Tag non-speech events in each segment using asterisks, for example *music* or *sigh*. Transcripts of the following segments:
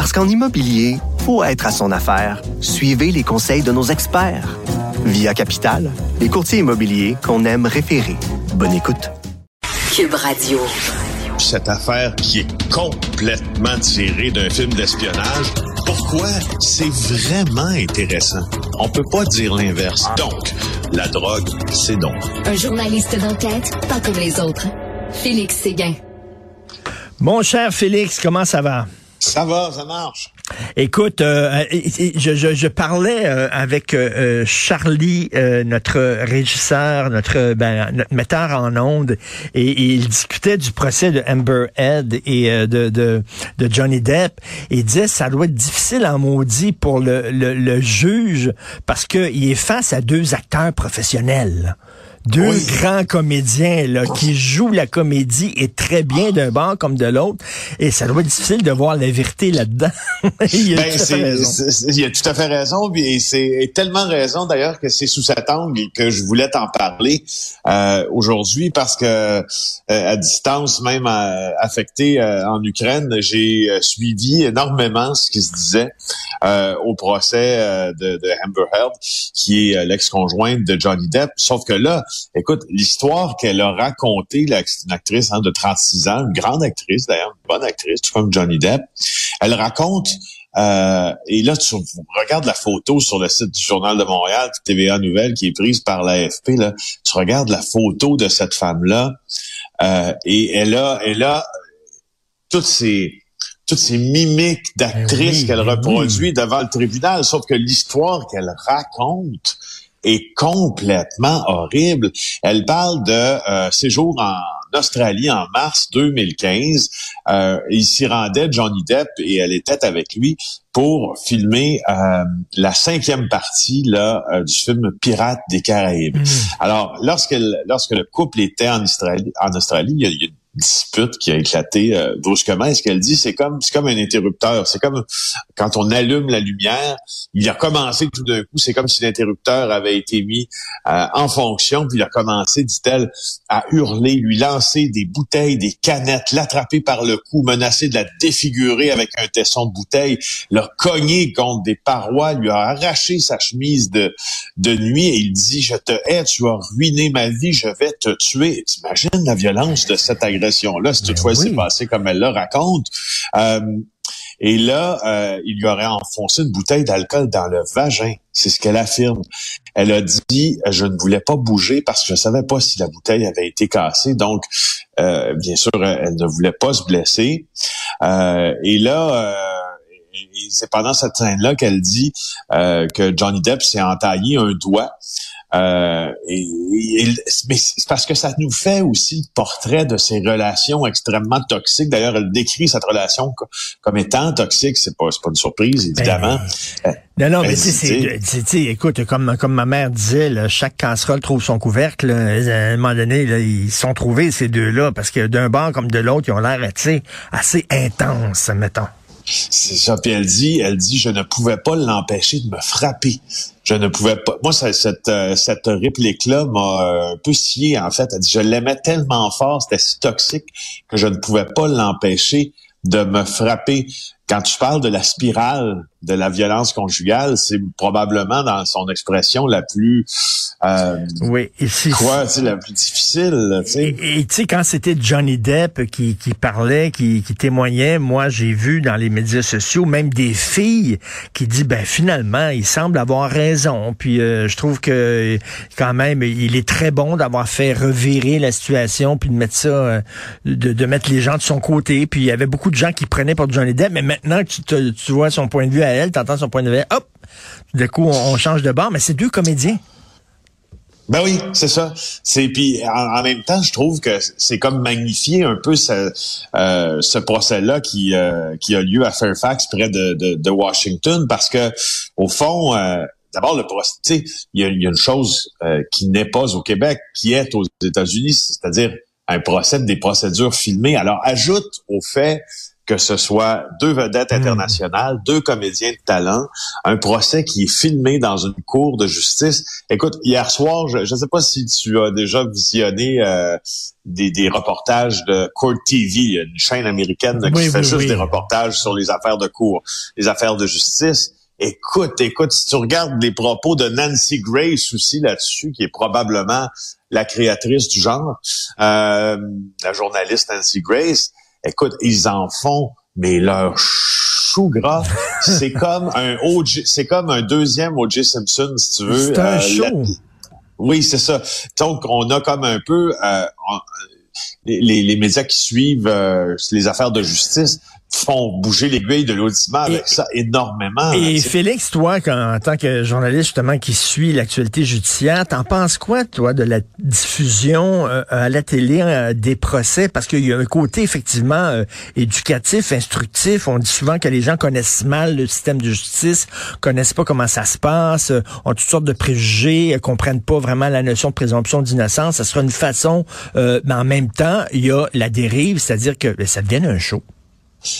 Parce qu'en immobilier, faut être à son affaire. Suivez les conseils de nos experts. Via Capital, les courtiers immobiliers qu'on aime référer. Bonne écoute. Cube Radio. Cette affaire qui est complètement tirée d'un film d'espionnage, pourquoi c'est vraiment intéressant? On peut pas dire l'inverse. Donc, la drogue, c'est donc. Un journaliste d'enquête, pas comme les autres. Félix Séguin. Mon cher Félix, comment ça va? Ça va, ça marche. Écoute, euh, je, je, je, parlais euh, avec euh, Charlie, notre régisseur, notre, ben, notre metteur en ondes, et, et, il discutait du procès de Amber Head et de, de, de, Johnny Depp. Et il disait ça doit être difficile en maudit pour le, le, le juge parce qu'il est face à deux acteurs professionnels deux grands comédiens là, qui jouent la comédie et très bien d'un bord comme de l'autre. Et ça doit être difficile de voir la vérité là-dedans. *laughs* il, ben, il a tout à fait raison. Et c'est tellement raison d'ailleurs que c'est sous cet angle que je voulais t'en parler euh, aujourd'hui parce que euh, à distance, même euh, affecté euh, en Ukraine, j'ai suivi énormément ce qui se disait au procès de, de Amber Heard, qui est l'ex-conjointe de Johnny Depp. Sauf que là, Écoute, l'histoire qu'elle a racontée, là, une actrice hein, de 36 ans, une grande actrice d'ailleurs, une bonne actrice, tout comme Johnny Depp, elle raconte euh, et là, tu regardes la photo sur le site du Journal de Montréal, TVA Nouvelle, qui est prise par l'AFP. Là, tu regardes la photo de cette femme-là, euh, et elle a, elle a toutes ces toutes ces mimiques d'actrice ben qu'elle ben reproduit devant le tribunal. Sauf que l'histoire qu'elle raconte, est complètement horrible. Elle parle de euh, séjour en Australie en mars 2015. Euh, il s'y rendait Johnny Depp et elle était avec lui pour filmer euh, la cinquième partie là euh, du film Pirates des Caraïbes. Mm. Alors, lorsque lorsque le couple était en Australie, en Australie, il y a, il y a dispute qui a éclaté euh, brusquement. Ce qu'elle dit, c'est comme c'est comme un interrupteur. C'est comme quand on allume la lumière, il a commencé tout d'un coup. C'est comme si l'interrupteur avait été mis euh, en fonction, puis il a commencé, dit-elle, à hurler, lui lancer des bouteilles, des canettes, l'attraper par le cou, menacer de la défigurer avec un tesson de bouteille, le cogner contre des parois, lui a arraché sa chemise de de nuit et il dit je te hais, tu as ruiné ma vie, je vais te tuer. T'imagines la violence de cette agression là si ben toutefois c'est passé comme elle le raconte. Euh, et là, euh, il lui aurait enfoncé une bouteille d'alcool dans le vagin. C'est ce qu'elle affirme. Elle a dit je ne voulais pas bouger parce que je savais pas si la bouteille avait été cassée. Donc, euh, bien sûr, elle ne voulait pas se blesser. et là, c'est pendant cette scène-là qu'elle dit que Johnny Depp s'est entaillé un doigt euh, et, mais c'est parce que ça nous fait aussi le portrait de ces relations extrêmement toxiques. D'ailleurs, elle décrit cette relation comme étant toxique. C'est pas, pas une surprise, évidemment. Ben, euh, non, non, mais tu écoute, comme, comme ma mère disait, chaque casserole trouve son couvercle. à un moment donné, là, ils sont trouvés, ces deux-là, parce que d'un bord comme de l'autre, ils ont l'air assez intenses, mettons. C'est ça. Elle dit, elle dit, je ne pouvais pas l'empêcher de me frapper. Je ne pouvais pas. Moi, cette, euh, cette réplique-là m'a euh, un peu scié, en fait. Elle dit, je l'aimais tellement fort, c'était si toxique que je ne pouvais pas l'empêcher de me frapper. Quand tu parles de la spirale de la violence conjugale, c'est probablement dans son expression la plus euh, oui, c'est quoi, tu la plus difficile. Et tu sais quand c'était Johnny Depp qui, qui parlait, qui, qui témoignait, moi j'ai vu dans les médias sociaux même des filles qui disent ben finalement il semble avoir raison. Puis euh, je trouve que quand même il est très bon d'avoir fait revirer la situation puis de mettre ça, euh, de, de mettre les gens de son côté. Puis il y avait beaucoup de gens qui prenaient pour Johnny Depp, mais maintenant que tu, vois son point de vue à elle, tu entends son point de vue, hop, du coup, on, change de bord, mais c'est deux comédiens. Ben oui, c'est ça. C'est puis en, même temps, je trouve que c'est comme magnifier un peu ce, euh, procès-là qui euh, qui a lieu à Fairfax près de, Washington parce que au fond. Euh, D'abord, le procès, il y a, y a une chose qui n'est pas au Québec, qui est aux États-Unis, c'est-à-dire un procès des procédures filmées. Alors, ajoute au fait que ce soit deux vedettes hmm. internationales, deux comédiens de talent, un procès qui est filmé dans une cour de justice. Écoute, hier soir, je ne sais pas si tu as déjà visionné euh, des, des, reportages de Court TV, une chaîne américaine qui fait juste des reportages sur les affaires de cour, les affaires de justice. Écoute, écoute, si tu regardes les propos de Nancy Grace aussi là-dessus, qui est probablement la créatrice du genre, euh, la journaliste Nancy Grace, écoute, ils en font, mais leur chou gras, *laughs* c'est comme un OJ, c'est comme un deuxième O.J. Simpson, si tu veux. C'est un euh, show. Oui, c'est ça. Donc, on a comme un peu euh, les, les, médias qui suivent euh, les affaires de justice font bouger l'aiguille de l'audiment avec ça énormément. Et Félix, toi, en tant que journaliste justement qui suit l'actualité judiciaire, t'en penses quoi, toi, de la diffusion euh, à la télé euh, des procès? Parce qu'il y a un côté effectivement euh, éducatif, instructif. On dit souvent que les gens connaissent mal le système de justice, connaissent pas comment ça se passe, ont toutes sortes de préjugés, comprennent pas vraiment la notion de présomption d'innocence. Ça sera une façon, mais en même temps, il y a la dérive, c'est-à-dire que ben, ça devient un show.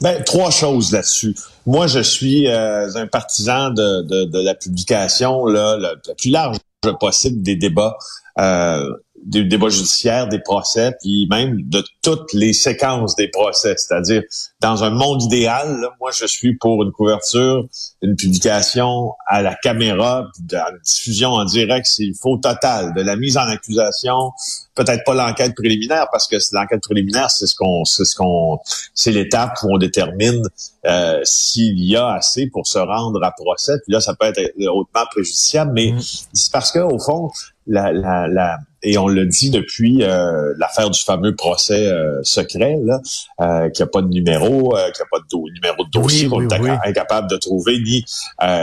Ben, trois choses là-dessus. Moi, je suis euh, un partisan de, de, la publication là, la, plus large possible des débats. Euh, des débats judiciaires, des procès, puis même de toutes les séquences des procès. C'est-à-dire, dans un monde idéal, moi, je suis pour une couverture, une publication à la caméra, de la diffusion en direct, s'il faut, total, de la mise en accusation, peut-être pas l'enquête préliminaire, parce que l'enquête préliminaire, c'est ce qu'on, c'est ce qu'on, c'est l'étape où on détermine euh, s'il y a assez pour se rendre à procès. Puis là, ça peut être hautement préjudiciable, mais mmh. c'est parce que au fond, la, la, la et on le dit depuis euh, l'affaire du fameux procès euh, secret, là, euh, qui a pas de numéro, euh, qui a pas de numéro de dossier, qu'on est incapable de trouver, ni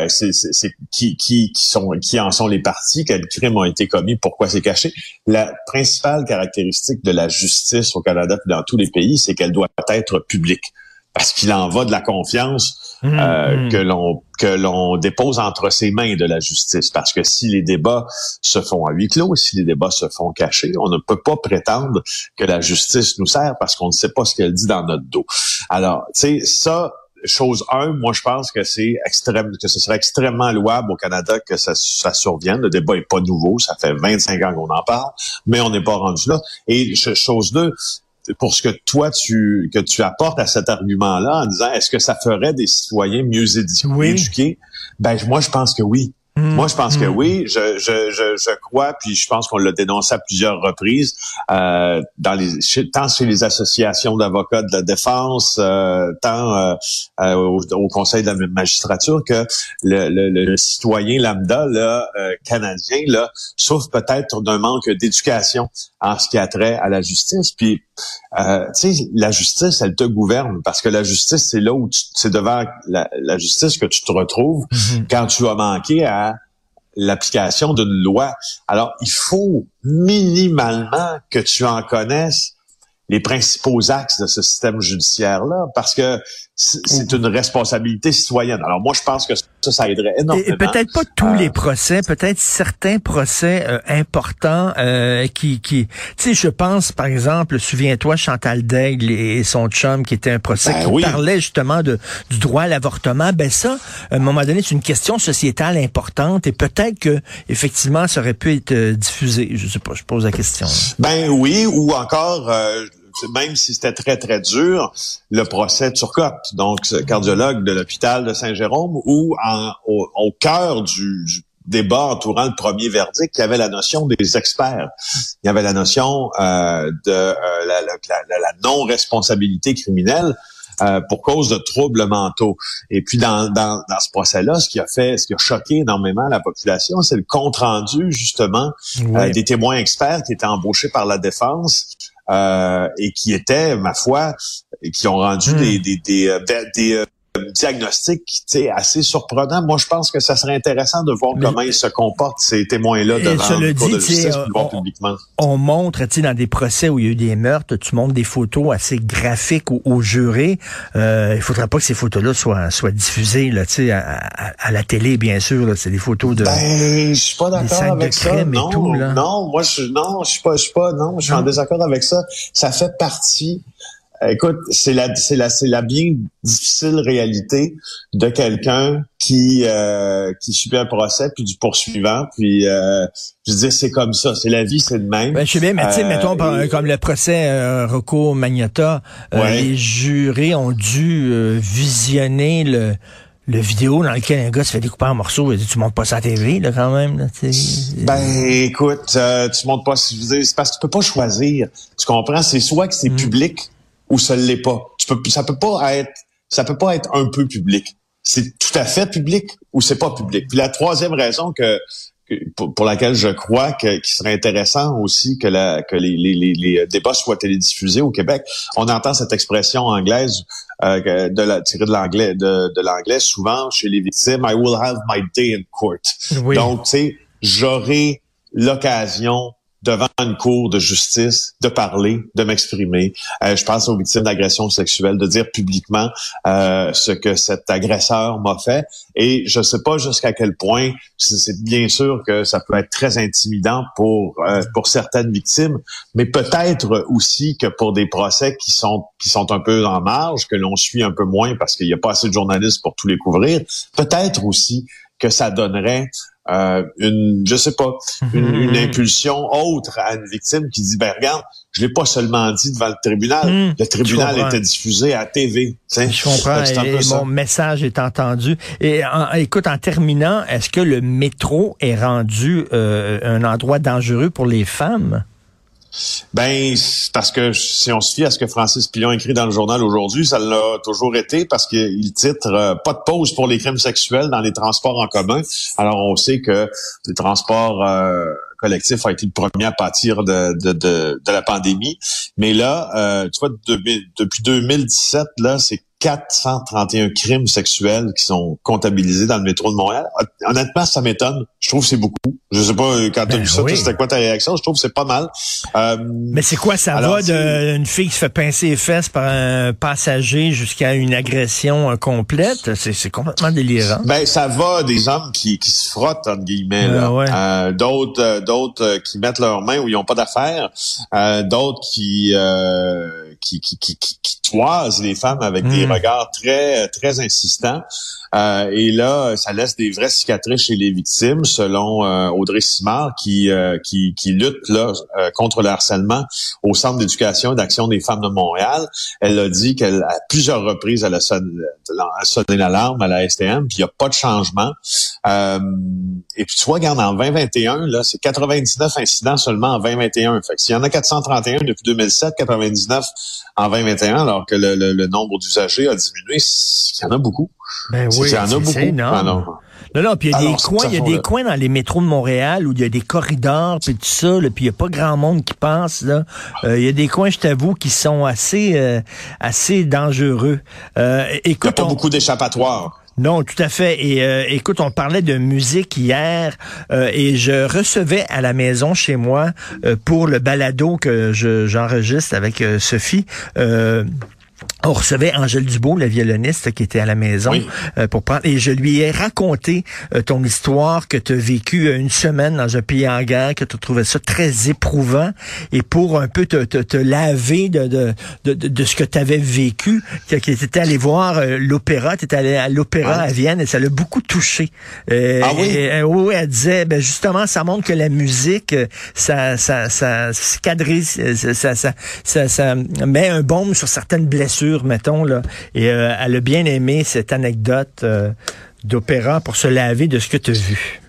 c'est, c'est, qui, qui, qui, sont, qui en sont les parties, quels crimes ont été commis, pourquoi c'est caché. La principale caractéristique de la justice au Canada et dans tous les pays, c'est qu'elle doit être publique parce qu'il en va de la confiance mmh, euh, mmh. que l'on que l'on dépose entre ses mains de la justice. Parce que si les débats se font à huis clos, si les débats se font cachés, on ne peut pas prétendre que la justice nous sert parce qu'on ne sait pas ce qu'elle dit dans notre dos. Alors, tu sais, ça, chose un, moi je pense que c'est extrême, que ce serait extrêmement louable au Canada que ça, ça survienne. Le débat est pas nouveau, ça fait 25 ans qu'on en parle, mais on n'est pas rendu là. Et chose deux, pour ce que toi tu que tu apportes à cet argument-là en disant est-ce que ça ferait des citoyens mieux éduqués? Ben moi je pense que oui. Mm. Moi, je pense que mm. oui. Je, je, je, je, crois, puis je pense qu'on l'a dénoncé à plusieurs reprises, euh, dans les, tant chez les associations d'avocats de la défense, euh, tant euh, euh au, Conseil de la magistrature, que le, le, le citoyen lambda là, euh, canadien là, souffre peut-être d'un manque d'éducation en ce qui a trait à la justice. Puis, euh, tu sais, la justice, elle te gouverne parce que la justice, c'est là où c'est devant la, la, justice que tu te retrouves mm-hmm. quand tu as manqué à l'application d'une loi. Alors, il faut minimalement que tu en connaisses les principaux axes de ce système judiciaire-là, parce que c'est une responsabilité citoyenne. Alors moi, je pense que ça, ça aiderait énormément. Et, peut-être pas tous les procès, peut-être certains procès euh, importants euh, qui, qui, tu sais, je pense par exemple, souviens-toi Chantal Daigle et son chum qui était un procès ben qui parlait justement de du droit à l'avortement. Ben ça, à un moment donné, c'est une question sociétale importante et peut-être que effectivement, ça aurait pu être euh, diffusé. Je sais pas, je pose la question. Ben oui, ou encore même si c'était très, très dur, le procès Turcotte, donc cardiologue de l'hôpital de Saint-Jérôme, où au, cœur du, débat entourant le premier verdict, il y avait la notion des experts. Il y avait la notion euh, de euh, la, non-responsabilité criminelle. Euh, pour cause de troubles mentaux. Et puis dans, dans, ce procès-là, ce qui a fait, ce qui a choqué énormément la population, c'est le compte rendu justement des témoins experts qui étaient embauchés par la défense euh, et qui étaient, ma foi, qui ont rendu hmm. des, des, des, euh, des, diagnostic assez surprenant. Moi, je pense que ça serait intéressant de voir comment ils se comportent, ces témoins-là, devant le cour de justice, on, publiquement. On montre, tu sais, dans des procès où il y a eu des meurtres, tu montres des photos assez graphiques aux, jurés. Euh, il faudrait pas que ces photos-là soient, soient diffusées, là, tu sais, à, à, la télé, bien sûr. C'est des photos de. Ben, je suis pas d'accord avec ça. Non, tout, là. non, moi, je, non, je suis pas, je suis pas, non, je suis en désaccord avec ça. Ça fait partie Écoute, c'est la, c'est la, c'est la bien difficile réalité de quelqu'un qui euh, qui subit un procès puis du poursuivant puis euh, je dire c'est comme ça c'est la vie c'est le même ben, je sais bien mais tu sais mettons euh, comme le procès euh, Rocco Magnata euh, les jurés ont dû visionner le le vidéo dans lequel un gars se fait découper en morceaux, tu montes pas ça à TV là quand même. Là, ben écoute, tu montes pas. C'est parce que tu peux pas choisir. Tu comprends? C'est soit que c'est mm. public ou ça l'est pas. Tu peux, ça peut pas être, ça peut pas être un peu public. C'est tout à fait public ou c'est pas public. Puis la troisième raison que, pour, laquelle je crois que qu'il serait intéressant aussi que la que les, les, les, débats soient télédiffusés au Québec. On entend cette expression anglaise euh, de la tirée de l'anglais de, de l'anglais souvent chez les victimes. I will have my day in court. Donc tu sais, j'aurai l'occasion devant une cour de justice, de parler, de m'exprimer. Euh, je pense aux victimes d'agressions sexuelles, de dire publiquement euh, ce que cet agresseur m'a fait. Et je ne sais pas jusqu'à quel point, c'est bien sûr que ça peut être très intimidant pour euh, pour certaines victimes, mais peut-être aussi que pour des procès qui sont qui sont un peu en marge, que l'on suit un peu moins parce qu'il n'y a pas assez de journalistes pour tous les couvrir, peut-être aussi que ça donnerait euh, une, je sais pas, une, une, impulsion autre à une victime qui dit, ben regarde, je l'ai pas seulement dit devant le tribunal, hmm. le tribunal était diffusé à TV. Je comprends, et, mon message est entendu. Et écoute, en terminant, est-ce que le métro est rendu euh, un endroit dangereux pour les femmes? Ben, parce que si on se fie à ce que Francis Pillon écrit dans le journal aujourd'hui, ça l'a toujours été parce qu'il titre euh, Pas de pause pour les crimes sexuels dans les transports en commun. Alors, on sait que le transport euh, collectif a été le premier à pâtir de, de, de, la pandémie. Mais là, euh, tu vois, depuis 2017, là, c'est 431 crimes sexuels qui sont comptabilisés dans le métro de Montréal. Honnêtement, ça m'étonne. Je trouve que c'est beaucoup. Je sais pas, euh, quand tu as ben vu ça, c'était quoi ta réaction? Je trouve que c'est pas mal. Euh, Mais c'est quoi, ça va d'une fille qui se fait pincer les fesses par un passager jusqu'à une agression euh, complète? C'est complètement délirant. Ben, ça va des hommes qui, qui se frottent, entre guillemets. Ah d'autres d'autres qui mettent leurs mains où ils n'ont pas d'affaires. d'autres qui, qui, qui, qui, qui, toisent les femmes avec des hmm. regards très, très insistants. Euh, et là, ça laisse des vraies cicatrices chez les victimes, selon euh, Audrey Simard, qui, euh, qui, qui, lutte là, contre le harcèlement au Centre d'éducation et d'action des femmes de Montréal. Elle a dit qu'elle, à plusieurs reprises, elle a sonné, l'alarme à la STM, puis il n'y a pas de changement. Et puis tu vois, regarde, en 2021, là, c'est 99 incidents seulement en 2021. Fait que s'il y en a 431 depuis 2007, 99 en 2021, alors que le, le nombre d'usagers a diminué, il y en a beaucoup. Ben oui, c'est énorme. non. non, puis il y a des coins, il y a des coins dans les métros de Montréal où il y a des corridors puis tout ça, puis il y a pas grand monde qui passe là. Euh, il y a des coins, je t'avoue, qui sont assez euh, assez dangereux. Euh, écoute, il n'y a pas beaucoup d'échappatoires. Non, tout à fait. Et euh, écoute, on parlait de musique hier et je recevais à la maison chez moi pour le balado que j'enregistre avec Sophie on recevait Angèle Dubois, la violoniste qui était à la maison euh, pour prendre et je lui ai raconté euh, ton histoire que tu as vécu euh, une semaine dans un pays en guerre que tu trouvais ça très éprouvant. Et pour un peu te, te, te laver de, de, de, de, ce que tu avais vécu que, que tu étais allé voir euh, l'opéra, tu étais allé à l'opéra à Vienne et ça l'a beaucoup touché. Euh, ah oui? Et, oui, elle disait ben justement ça montre que la musique ça ça ça ça, ça, ça, ça met un bombe sur certaines blessures mettons, là. Et euh, elle a bien aimé cette anecdote euh, d'opéra pour se laver de ce que tu as vu.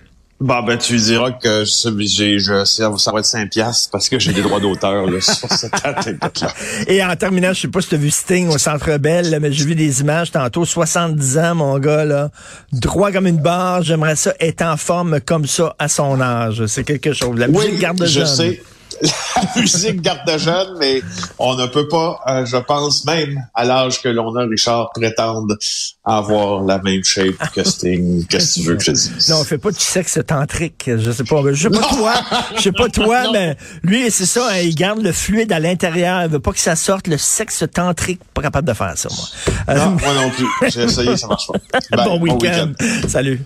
Bah ben tu diras que j'ai je ça va être 5 piastres parce que j'ai des droits d'auteur *laughs* sur cette anecdote-là. Et en terminant, je sais pas si tu as vu Sting au Centre Bell, mais j'ai vu des images tantôt, 70 ans mon gars là, droit comme une barre, j'aimerais ça être en forme comme ça à son âge, c'est quelque chose. La oui, garde de je sais la musique garde jeune, mais on ne peut pas, euh, je pense même à l'âge que l'on a, Richard, prétendre avoir la même shape que Sting. Qu'est-ce que tu veux que je dise? Non, on fait pas du sexe tantrique. Je sais pas. Je sais pas toi. Je sais pas toi, mais lui, c'est ça. Hein, il garde le fluide à l'intérieur. Il veut pas que ça sorte. Le sexe tantrique, pas capable de faire ça, moi. Non, moi non plus. J'ai essayé, ça marche pas. *laughs* bon, week-end. Salut.